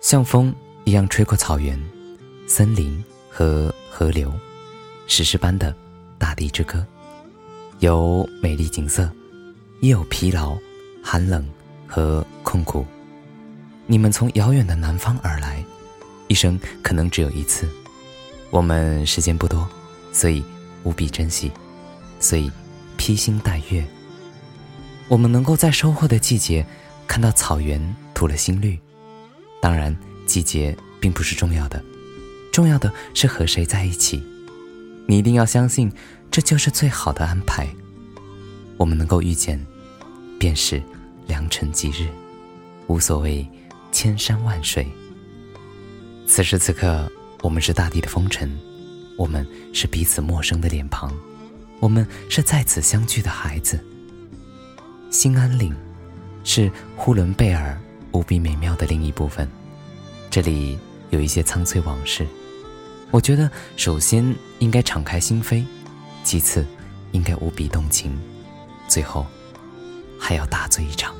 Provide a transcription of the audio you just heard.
像风一样吹过草原、森林和河流，史诗般的大地之歌，有美丽景色，也有疲劳、寒冷和困苦。你们从遥远的南方而来，一生可能只有一次。我们时间不多，所以务必珍惜，所以披星戴月。我们能够在收获的季节看到草原吐了新绿。当然，季节并不是重要的，重要的是和谁在一起。你一定要相信，这就是最好的安排。我们能够遇见，便是良辰吉日，无所谓千山万水。此时此刻。我们是大地的风尘，我们是彼此陌生的脸庞，我们是在此相聚的孩子。兴安岭，是呼伦贝尔无比美妙的另一部分。这里有一些苍翠往事，我觉得首先应该敞开心扉，其次应该无比动情，最后还要大醉一场。